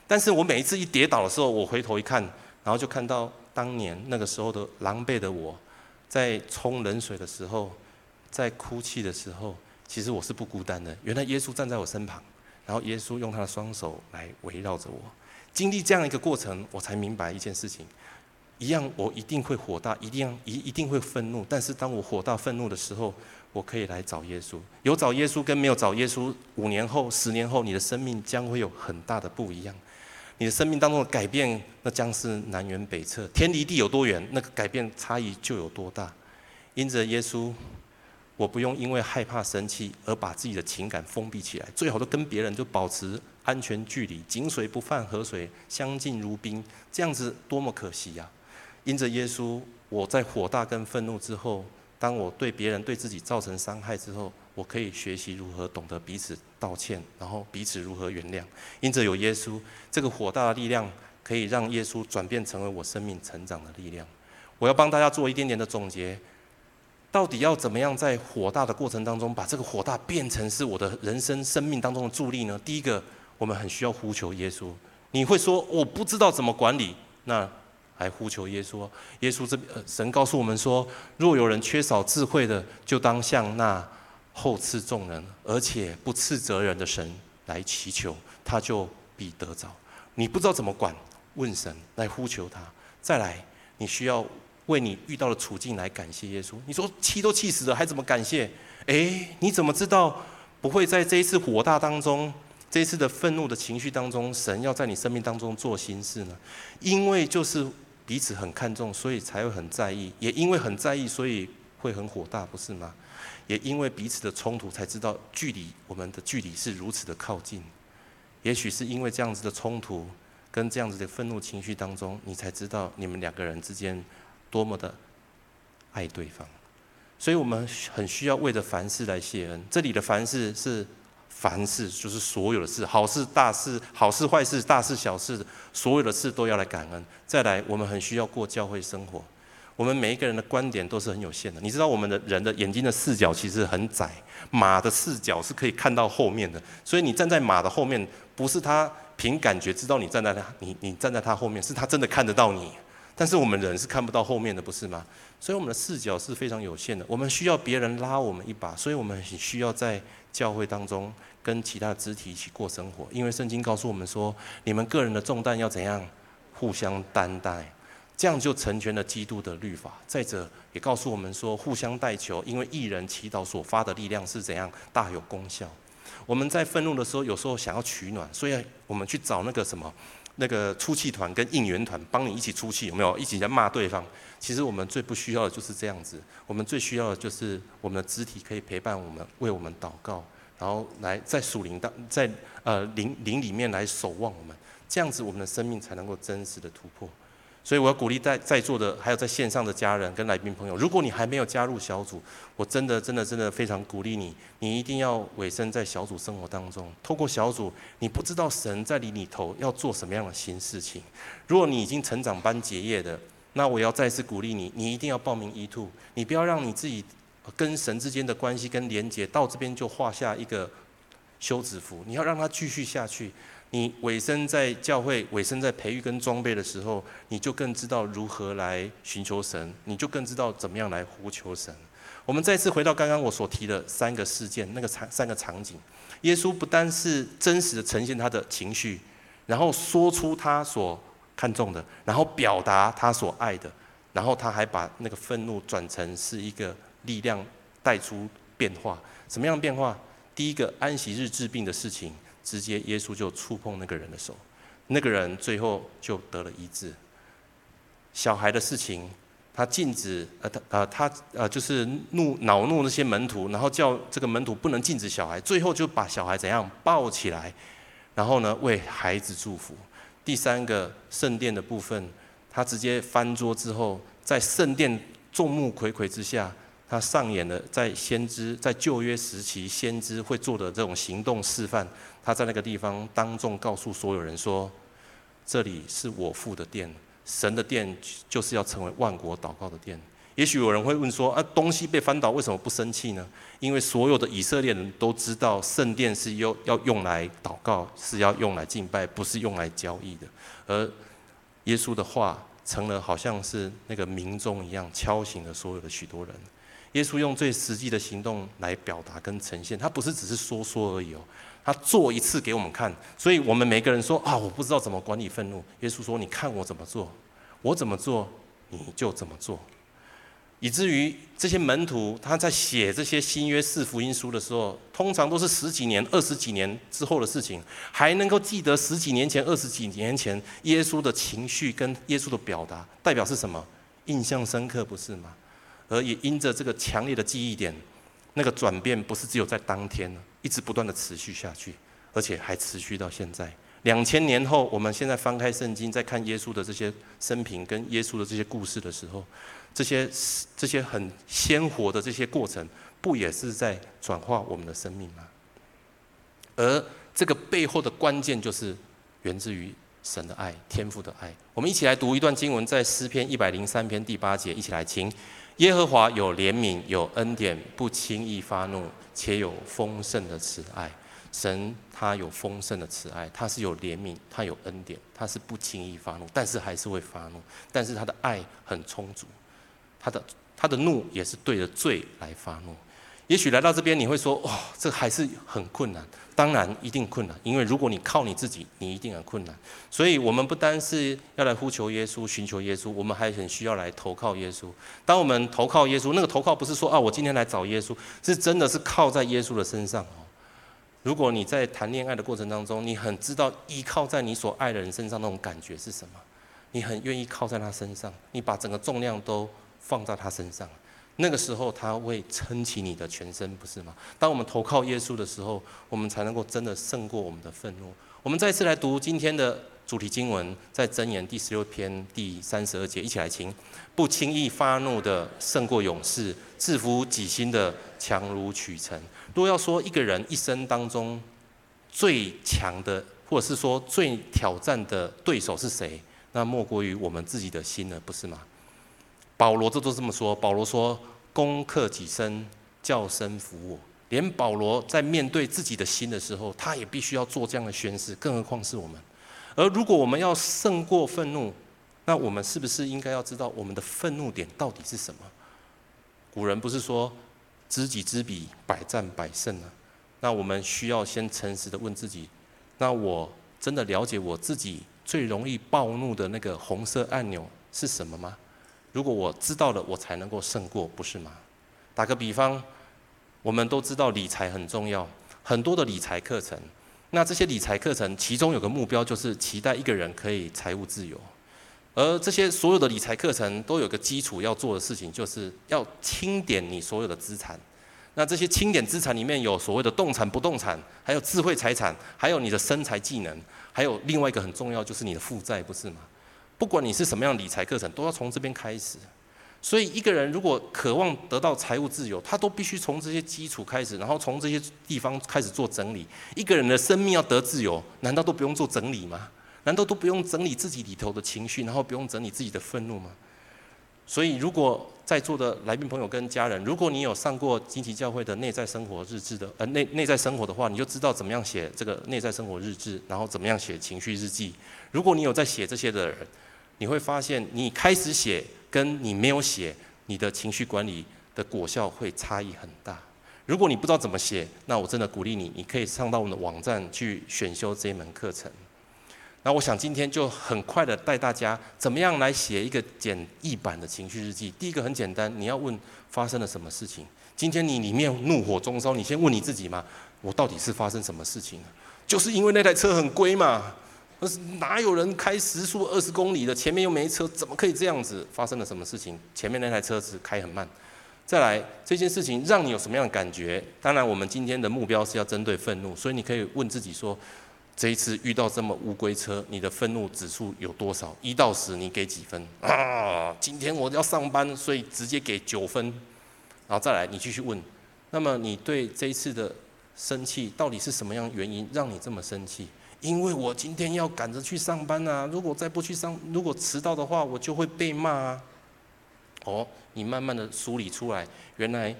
但是我每一次一跌倒的时候，我回头一看，然后就看到。当年那个时候的狼狈的我，在冲冷水的时候，在哭泣的时候，其实我是不孤单的。原来耶稣站在我身旁，然后耶稣用他的双手来围绕着我。经历这样一个过程，我才明白一件事情：一样，我一定会火大，一定一一定会愤怒。但是当我火大愤怒的时候，我可以来找耶稣。有找耶稣跟没有找耶稣，五年后、十年后，你的生命将会有很大的不一样。你的生命当中的改变，那将是南辕北辙，天离地有多远，那个改变差异就有多大。因着耶稣，我不用因为害怕生气而把自己的情感封闭起来，最好都跟别人就保持安全距离，井水不犯河水，相敬如宾，这样子多么可惜呀、因着耶稣，我在火大跟愤怒之后，当我对别人、对自己造成伤害之后，我可以学习如何懂得彼此道歉，然后彼此如何原谅。因着有耶稣，这个火大的力量可以让耶稣转变成为我生命成长的力量。我要帮大家做一点点的总结。到底要怎么样在火大的过程当中，把这个火大变成是我的人生生命当中的助力呢？第一个，我们很需要呼求耶稣。你会说我不知道怎么管理，那还呼求耶稣。耶稣这边，神告诉我们说，若有人缺少智慧的，就当向那厚赐众人，而且不斥责人的神来祈求，他就必得着。你不知道怎么管，问神来呼求他。再来，你需要。为你遇到的处境来感谢耶稣。你说气都气死了，还怎么感谢？诶，你怎么知道不会在这一次火大当中，这一次的愤怒的情绪当中，神要在你生命当中做新事呢？因为就是彼此很看重，所以才会很在意；也因为很在意，所以会很火大，不是吗？也因为彼此的冲突，才知道距离我们的距离是如此的靠近。也许是因为这样子的冲突跟这样子的愤怒情绪当中，你才知道你们两个人之间。多么的爱对方，所以我们很需要为着凡事来谢恩。这里的凡事是凡事，就是所有的事，好事大事、好事坏事、大事小事，所有的事都要来感恩。再来，我们很需要过教会生活。我们每一个人的观点都是很有限的。你知道，我们的人的眼睛的视角其实很窄，马的视角是可以看到后面的。所以你站在马的后面，不是他凭感觉知道你站在他，你你站在他后面，是他真的看得到你。但是我们人是看不到后面的，不是吗？所以我们的视角是非常有限的。我们需要别人拉我们一把，所以我们很需要在教会当中跟其他的肢体一起过生活。因为圣经告诉我们说，你们个人的重担要怎样互相担待，这样就成全了基督的律法。再者，也告诉我们说，互相代求，因为义人祈祷所发的力量是怎样大有功效。我们在愤怒的时候，有时候想要取暖，所以我们去找那个什么。那个出气团跟应援团帮你一起出气，有没有一起在骂对方？其实我们最不需要的就是这样子，我们最需要的就是我们的肢体可以陪伴我们，为我们祷告，然后来在属灵当在呃灵灵里面来守望我们，这样子我们的生命才能够真实的突破。所以我要鼓励在在座的，还有在线上的家人跟来宾朋友，如果你还没有加入小组，我真的真的真的非常鼓励你，你一定要委身在小组生活当中。透过小组，你不知道神在你里头要做什么样的新事情。如果你已经成长班结业的，那我要再次鼓励你，你一定要报名 E2，你不要让你自己跟神之间的关系跟连结到这边就画下一个休止符，你要让它继续下去。你委身在教会，委身在培育跟装备的时候，你就更知道如何来寻求神，你就更知道怎么样来呼求神。我们再次回到刚刚我所提的三个事件，那个场三个场景，耶稣不单是真实的呈现他的情绪，然后说出他所看重的，然后表达他所爱的，然后他还把那个愤怒转成是一个力量，带出变化。什么样的变化？第一个安息日治病的事情。直接耶稣就触碰那个人的手，那个人最后就得了医治。小孩的事情，他禁止呃他呃他呃就是怒恼怒那些门徒，然后叫这个门徒不能禁止小孩，最后就把小孩怎样抱起来，然后呢为孩子祝福。第三个圣殿的部分，他直接翻桌之后，在圣殿众目睽睽之下。他上演了在先知在旧约时期先知会做的这种行动示范。他在那个地方当众告诉所有人说：“这里是我父的殿，神的殿就是要成为万国祷告的殿。”也许有人会问说：“啊，东西被翻倒，为什么不生气呢？”因为所有的以色列人都知道，圣殿是用要用来祷告，是要用来敬拜，不是用来交易的。而耶稣的话成了好像是那个鸣钟一样，敲醒了所有的许多人。耶稣用最实际的行动来表达跟呈现，他不是只是说说而已哦，他做一次给我们看。所以我们每个人说啊，我不知道怎么管理愤怒。耶稣说：“你看我怎么做，我怎么做，你就怎么做。”以至于这些门徒他在写这些新约四福音书的时候，通常都是十几年、二十几年之后的事情，还能够记得十几年前、二十几年前耶稣的情绪跟耶稣的表达，代表是什么？印象深刻，不是吗？而也因着这个强烈的记忆点，那个转变不是只有在当天，一直不断的持续下去，而且还持续到现在。两千年后，我们现在翻开圣经，在看耶稣的这些生平跟耶稣的这些故事的时候，这些这些很鲜活的这些过程，不也是在转化我们的生命吗？而这个背后的关键，就是源自于神的爱，天父的爱。我们一起来读一段经文，在诗篇一百零三篇第八节，一起来听：耶和华有怜悯，有恩典，不轻易发怒，且有丰盛的慈爱。神他有丰盛的慈爱，他是有怜悯，他有恩典，他是不轻易发怒，但是还是会发怒，但是他的爱很充足，他的他的怒也是对着罪来发怒。也许来到这边你会说，哦，这还是很困难。当然一定困难，因为如果你靠你自己，你一定很困难。所以，我们不单是要来呼求耶稣、寻求耶稣，我们还很需要来投靠耶稣。当我们投靠耶稣，那个投靠不是说啊，我今天来找耶稣，是真的是靠在耶稣的身上哦。如果你在谈恋爱的过程当中，你很知道依靠在你所爱的人身上那种感觉是什么，你很愿意靠在他身上，你把整个重量都放在他身上。那个时候，他会撑起你的全身，不是吗？当我们投靠耶稣的时候，我们才能够真的胜过我们的愤怒。我们再次来读今天的主题经文，在箴言第十六篇第三十二节，一起来听：不轻易发怒的胜过勇士，制服己心的强如取城。若要说一个人一生当中最强的，或者是说最挑战的对手是谁，那莫过于我们自己的心了，不是吗？保罗这都这么说。保罗说：“攻克己身，叫身服我。”连保罗在面对自己的心的时候，他也必须要做这样的宣誓，更何况是我们。而如果我们要胜过愤怒，那我们是不是应该要知道我们的愤怒点到底是什么？古人不是说“知己知彼，百战百胜”呢？那我们需要先诚实的问自己：那我真的了解我自己最容易暴怒的那个红色按钮是什么吗？如果我知道了，我才能够胜过，不是吗？打个比方，我们都知道理财很重要，很多的理财课程。那这些理财课程，其中有个目标就是期待一个人可以财务自由。而这些所有的理财课程都有个基础要做的事情，就是要清点你所有的资产。那这些清点资产里面有所谓的动产、不动产，还有智慧财产，还有你的身材技能，还有另外一个很重要就是你的负债，不是吗？不管你是什么样理财课程，都要从这边开始。所以一个人如果渴望得到财务自由，他都必须从这些基础开始，然后从这些地方开始做整理。一个人的生命要得自由，难道都不用做整理吗？难道都不用整理自己里头的情绪，然后不用整理自己的愤怒吗？所以，如果在座的来宾朋友跟家人，如果你有上过金奇教会的内在生活日志的，呃，内内在生活的话，你就知道怎么样写这个内在生活日志，然后怎么样写情绪日记。如果你有在写这些的人，你会发现，你开始写跟你没有写，你的情绪管理的果效会差异很大。如果你不知道怎么写，那我真的鼓励你，你可以上到我们的网站去选修这一门课程。那我想今天就很快的带大家怎么样来写一个简易版的情绪日记。第一个很简单，你要问发生了什么事情。今天你里面怒火中烧，你先问你自己嘛，我到底是发生什么事情？就是因为那台车很贵嘛。哪有人开时速二十公里的？前面又没车，怎么可以这样子？发生了什么事情？前面那台车子开很慢。再来，这件事情让你有什么样的感觉？当然，我们今天的目标是要针对愤怒，所以你可以问自己说：这一次遇到这么乌龟车，你的愤怒指数有多少？一到十，你给几分？啊，今天我要上班，所以直接给九分。然后再来，你继续问。那么你对这一次的生气，到底是什么样原因让你这么生气？因为我今天要赶着去上班啊！如果再不去上，如果迟到的话，我就会被骂啊。哦，你慢慢的梳理出来，原来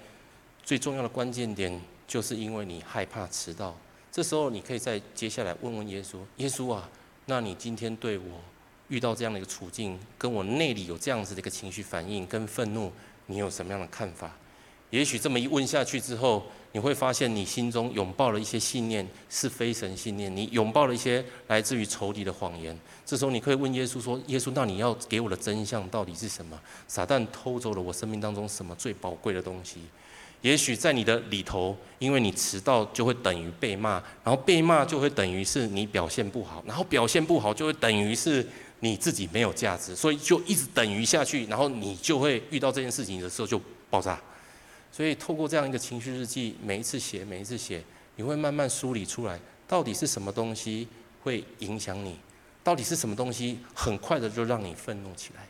最重要的关键点就是因为你害怕迟到。这时候你可以再接下来问问耶稣：耶稣啊，那你今天对我遇到这样的一个处境，跟我内里有这样子的一个情绪反应跟愤怒，你有什么样的看法？也许这么一问下去之后，你会发现你心中拥抱了一些信念，是非神信念。你拥抱了一些来自于仇敌的谎言。这时候你可以问耶稣说：“耶稣，那你要给我的真相到底是什么？撒旦偷走了我生命当中什么最宝贵的东西？也许在你的里头，因为你迟到就会等于被骂，然后被骂就会等于是你表现不好，然后表现不好就会等于是你自己没有价值，所以就一直等于下去，然后你就会遇到这件事情的时候就爆炸。”所以，透过这样一个情绪日记，每一次写，每一次写，你会慢慢梳理出来，到底是什么东西会影响你？到底是什么东西很快的就让你愤怒起来？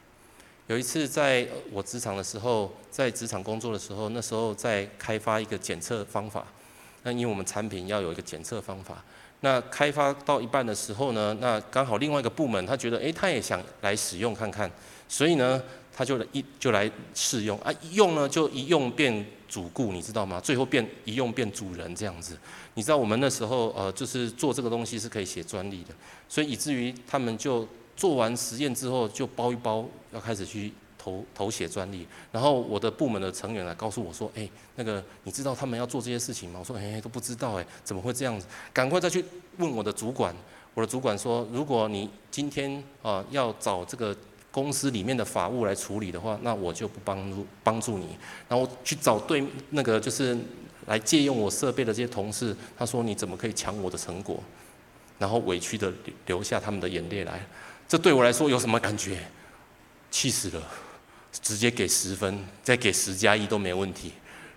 有一次在我职场的时候，在职场工作的时候，那时候在开发一个检测方法。那因为我们产品要有一个检测方法，那开发到一半的时候呢，那刚好另外一个部门他觉得，诶，他也想来使用看看，所以呢，他就一就来试用啊，一用呢就一用变主顾，你知道吗？最后变一用变主人这样子。你知道我们那时候呃，就是做这个东西是可以写专利的，所以以至于他们就做完实验之后就包一包，要开始去。投投写专利，然后我的部门的成员来告诉我说：“哎，那个你知道他们要做这些事情吗？”我说：“哎，都不知道，哎，怎么会这样子？赶快再去问我的主管。”我的主管说：“如果你今天啊要找这个公司里面的法务来处理的话，那我就不帮助帮助你。然后去找对那个就是来借用我设备的这些同事，他说你怎么可以抢我的成果？然后委屈的流下他们的眼泪来。这对我来说有什么感觉？气死了！”直接给十分，再给十加一都没问题。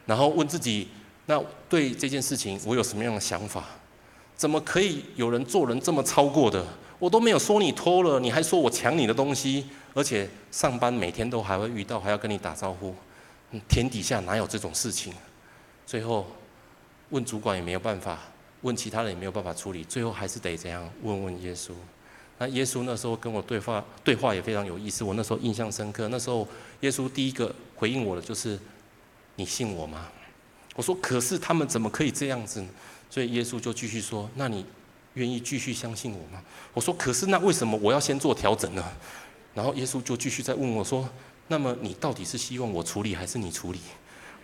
然后问自己，那对这件事情我有什么样的想法？怎么可以有人做人这么超过的？我都没有说你偷了，你还说我抢你的东西，而且上班每天都还会遇到，还要跟你打招呼。天底下哪有这种事情？最后问主管也没有办法，问其他人也没有办法处理，最后还是得这样问问耶稣。那耶稣那时候跟我对话，对话也非常有意思。我那时候印象深刻。那时候耶稣第一个回应我的就是：“你信我吗？”我说：“可是他们怎么可以这样子？”所以耶稣就继续说：“那你愿意继续相信我吗？”我说：“可是那为什么我要先做调整呢？”然后耶稣就继续在问我说：“那么你到底是希望我处理还是你处理？”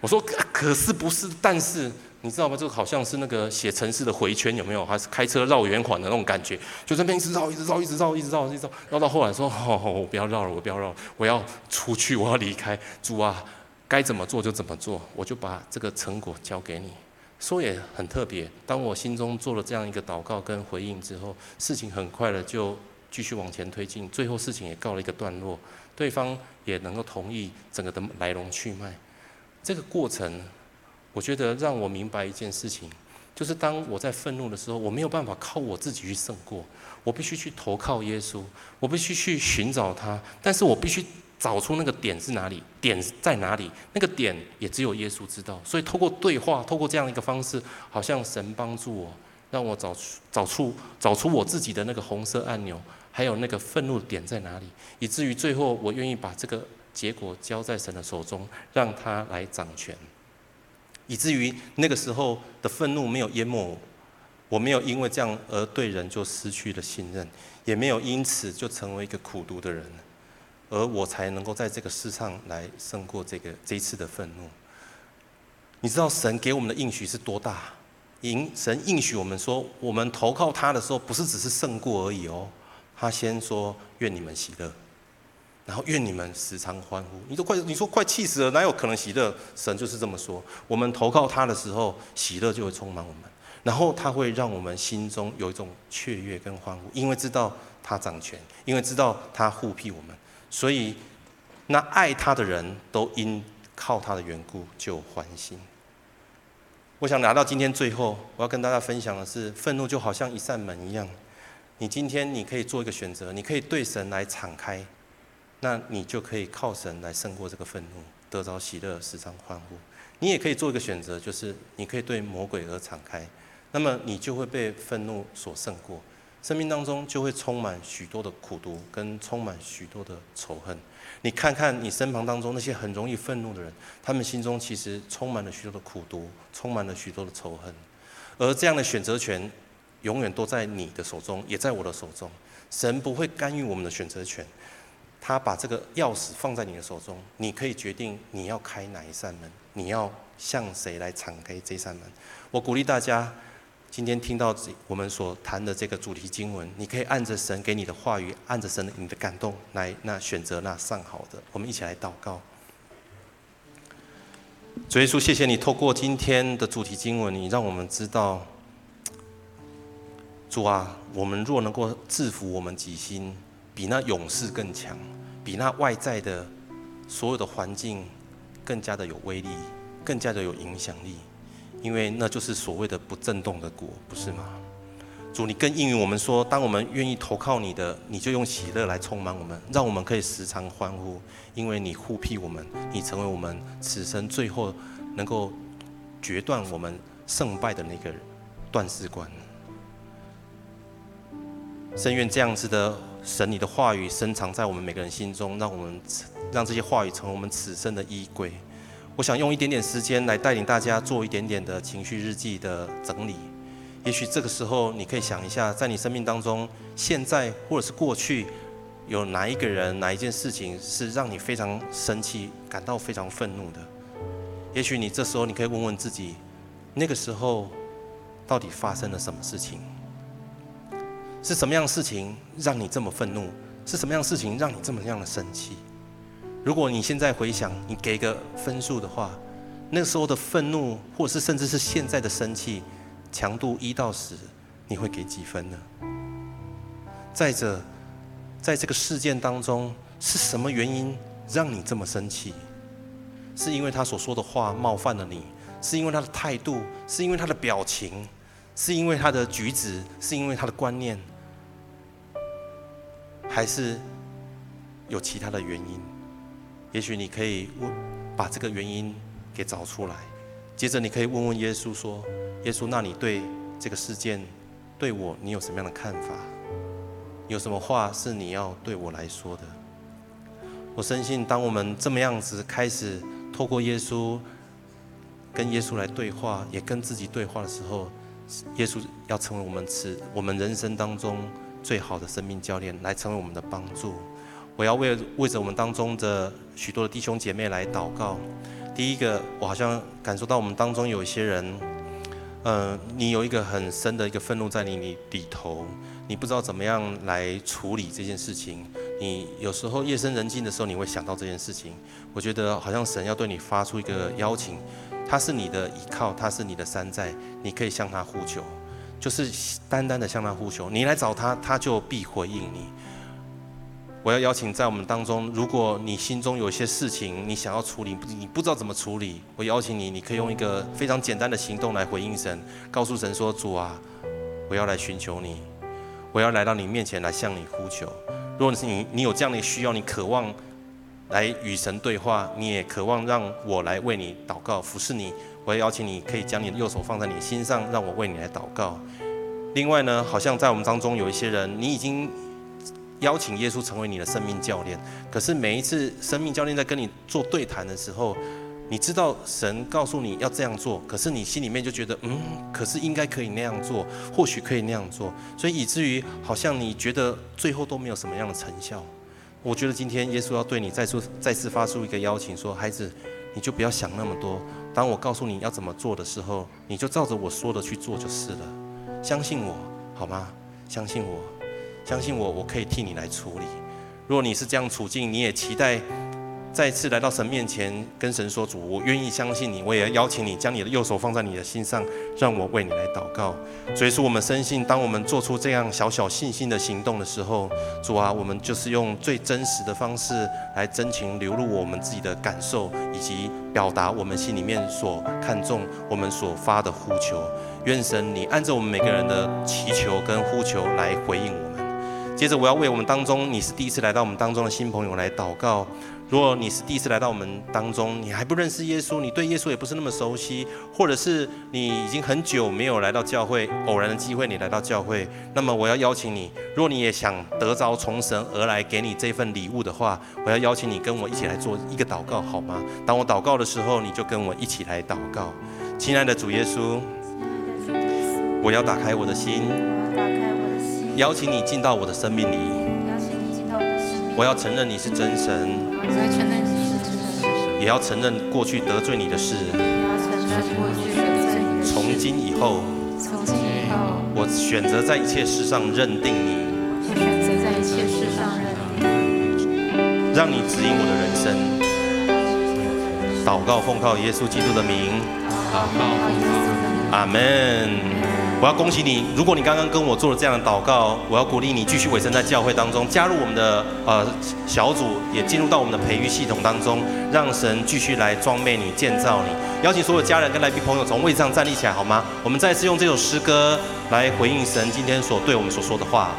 我说：“可是不是，但是。”你知道吗？这个好像是那个写城市的回圈，有没有？还是开车绕圆环的那种感觉？就在那边一直绕，一直绕，一直绕，一直绕，一直绕，绕到后来说：“哦，我不要绕了，我不要绕，我要出去，我要离开。”主啊，该怎么做就怎么做，我就把这个成果交给你。说也很特别，当我心中做了这样一个祷告跟回应之后，事情很快的就继续往前推进，最后事情也告了一个段落，对方也能够同意整个的来龙去脉。这个过程。我觉得让我明白一件事情，就是当我在愤怒的时候，我没有办法靠我自己去胜过，我必须去投靠耶稣，我必须去寻找他，但是我必须找出那个点是哪里，点在哪里，那个点也只有耶稣知道。所以透过对话，透过这样一个方式，好像神帮助我，让我找出找出找出我自己的那个红色按钮，还有那个愤怒点在哪里，以至于最后我愿意把这个结果交在神的手中，让他来掌权。以至于那个时候的愤怒没有淹没我，我没有因为这样而对人就失去了信任，也没有因此就成为一个苦读的人，而我才能够在这个世上来胜过这个这一次的愤怒。你知道神给我们的应许是多大？应神应许我们说，我们投靠他的时候，不是只是胜过而已哦。他先说愿你们喜乐。然后愿你们时常欢呼，你都快你说快气死了，哪有可能喜乐？神就是这么说。我们投靠他的时候，喜乐就会充满我们，然后他会让我们心中有一种雀跃跟欢呼，因为知道他掌权，因为知道他护庇我们，所以那爱他的人都因靠他的缘故就欢心。我想拿到今天最后，我要跟大家分享的是，愤怒就好像一扇门一样，你今天你可以做一个选择，你可以对神来敞开。那你就可以靠神来胜过这个愤怒，得着喜乐，时常欢呼。你也可以做一个选择，就是你可以对魔鬼而敞开，那么你就会被愤怒所胜过，生命当中就会充满许多的苦毒，跟充满许多的仇恨。你看看你身旁当中那些很容易愤怒的人，他们心中其实充满了许多的苦毒，充满了许多的仇恨。而这样的选择权，永远都在你的手中，也在我的手中。神不会干预我们的选择权。他把这个钥匙放在你的手中，你可以决定你要开哪一扇门，你要向谁来敞开这扇门。我鼓励大家，今天听到我们所谈的这个主题经文，你可以按着神给你的话语，按着神你的感动来，那选择那上好的。我们一起来祷告。主耶稣，谢谢你透过今天的主题经文，你让我们知道，主啊，我们若能够制服我们己心。比那勇士更强，比那外在的所有的环境更加的有威力，更加的有影响力，因为那就是所谓的不震动的果，不是吗？主，你更应允我们说，当我们愿意投靠你的，你就用喜乐来充满我们，让我们可以时常欢呼，因为你护庇我们，你成为我们此生最后能够决断我们胜败的那个断事官。深愿这样子的神，你的话语深藏在我们每个人心中，让我们让这些话语成为我们此生的依归。我想用一点点时间来带领大家做一点点的情绪日记的整理。也许这个时候，你可以想一下，在你生命当中，现在或者是过去，有哪一个人、哪一件事情是让你非常生气、感到非常愤怒的？也许你这时候，你可以问问自己，那个时候到底发生了什么事情？是什么样的事情让你这么愤怒？是什么样的事情让你这么样的生气？如果你现在回想，你给个分数的话，那时候的愤怒，或是甚至是现在的生气。强度一到十，你会给几分呢？再者，在这个事件当中，是什么原因让你这么生气？是因为他所说的话冒犯了你？是因为他的态度？是因为他的表情？是因为他的举止？是因为他的观念？还是有其他的原因？也许你可以问，把这个原因给找出来。接着，你可以问问耶稣说。耶稣，那你对这个事件，对我，你有什么样的看法？有什么话是你要对我来说的？我深信，当我们这么样子开始透过耶稣跟耶稣来对话，也跟自己对话的时候，耶稣要成为我们此我们人生当中最好的生命教练，来成为我们的帮助。我要为为着我们当中的许多的弟兄姐妹来祷告。第一个，我好像感受到我们当中有一些人。嗯，你有一个很深的一个愤怒在你里里头，你不知道怎么样来处理这件事情。你有时候夜深人静的时候，你会想到这件事情。我觉得好像神要对你发出一个邀请，他是你的依靠，他是你的山寨，你可以向他呼求，就是单单的向他呼求。你来找他，他就必回应你。我要邀请在我们当中，如果你心中有一些事情你想要处理，你不知道怎么处理，我邀请你，你可以用一个非常简单的行动来回应神，告诉神说：“主啊，我要来寻求你，我要来到你面前来向你呼求。”如果是你，你有这样的需要，你渴望来与神对话，你也渴望让我来为你祷告服侍你，我要邀请你可以将你的右手放在你心上，让我为你来祷告。另外呢，好像在我们当中有一些人，你已经。邀请耶稣成为你的生命教练，可是每一次生命教练在跟你做对谈的时候，你知道神告诉你要这样做，可是你心里面就觉得，嗯，可是应该可以那样做，或许可以那样做，所以以至于好像你觉得最后都没有什么样的成效。我觉得今天耶稣要对你再次再次发出一个邀请，说，孩子，你就不要想那么多，当我告诉你要怎么做的时候，你就照着我说的去做就是了，相信我，好吗？相信我。相信我，我可以替你来处理。如果你是这样处境，你也期待再次来到神面前，跟神说：“主，我愿意相信你。”我也要邀请你将你的右手放在你的心上，让我为你来祷告。所以说，我们深信，当我们。做出这样小小信心的行动的时候，主啊，我们就是用最真实的方式来真情流露我们。自己的感受，以及表达我们心里面所看重、我们。所发的呼求。愿神你按照我们每个人的祈求跟呼求来回应我们。接着，我要为我们。当中你是第一次来到我们。当中的新朋友来祷告。如果你是第一次来到我们当中，你还不认识耶稣，你对耶稣也不是那么熟悉，或者是你已经很久没有来到教会，偶然的机会你来到教会，那么我要邀请你，如果你也想得着从神而来给你这份礼物的话，我要邀请你跟我一起来做一个祷告，好吗？当我祷告的时候，你就跟我一起来祷告。亲爱的主耶稣，我要打开我的心。邀请你进到我的生命里。邀请你进到我的生命里。我要承认你是真神。也要承认过去得罪你的事。也要承认过去得罪你的事。从今以后。从今以后。我选择在一切事上认定你。我选择在一切事上认定你。让你指引我的人生。祷告奉靠耶稣基督的名。祷告奉靠。阿门。我要恭喜你，如果你刚刚跟我做了这样的祷告，我要鼓励你继续委身在教会当中，加入我们的呃小组，也进入到我们的培育系统当中，让神继续来装备你、建造你。邀请所有家人跟来宾朋友从位置上站立起来，好吗？我们再次用这首诗歌来回应神今天所对我们所说的话。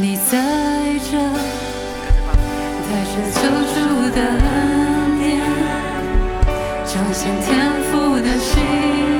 你在这，带着救主的恩典，彰显天赋的心。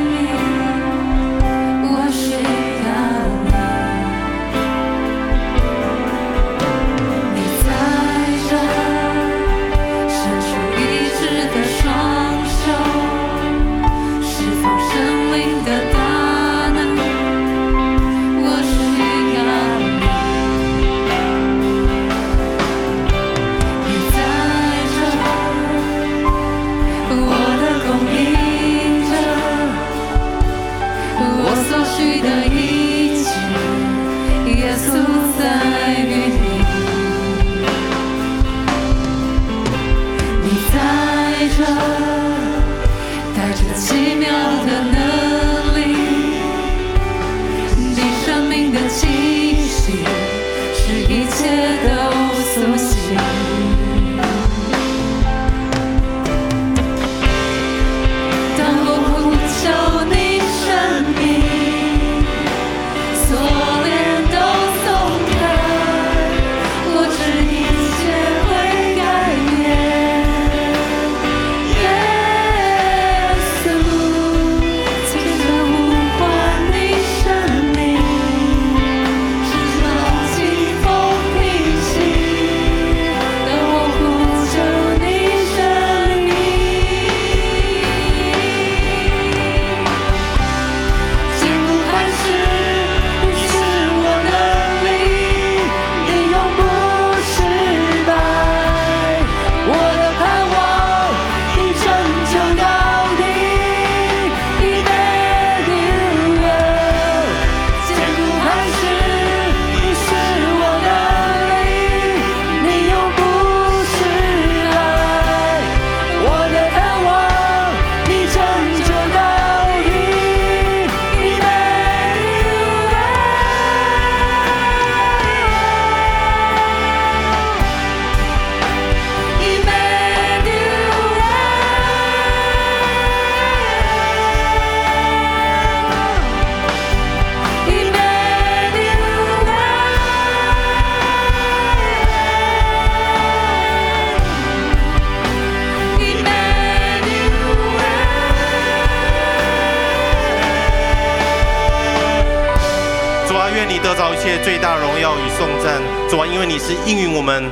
最大荣耀与颂赞，主啊，因为你是应允我们，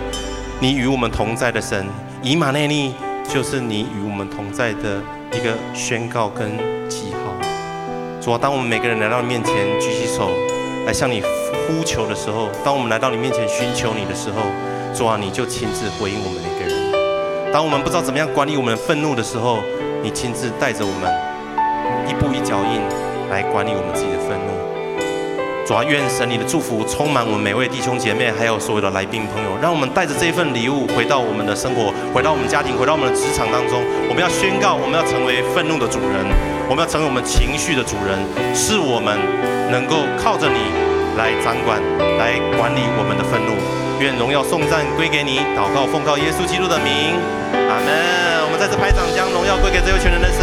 你与我们同在的神，以马内利就是你与我们同在的一个宣告跟记号。主啊，当我们每个人来到你面前举起手来向你呼求的时候，当我们来到你面前寻求你的时候，主啊，你就亲自回应我们每个人。当我们不知道怎么样管理我们愤怒的时候，你亲自带着我们一步一脚印来管理我们自己的愤怒。主啊，愿神你的祝福充满我们每位弟兄姐妹，还有所有的来宾朋友。让我们带着这份礼物回到我们的生活，回到我们家庭，回到我们的职场当中。我们要宣告，我们要成为愤怒的主人，我们要成为我们情绪的主人，是我们能够靠着你来掌管、来管理我们的愤怒。愿荣耀颂赞归给你，祷告奉告耶稣基督的名，阿门。我们再次拍掌，将荣耀归给这位全能的神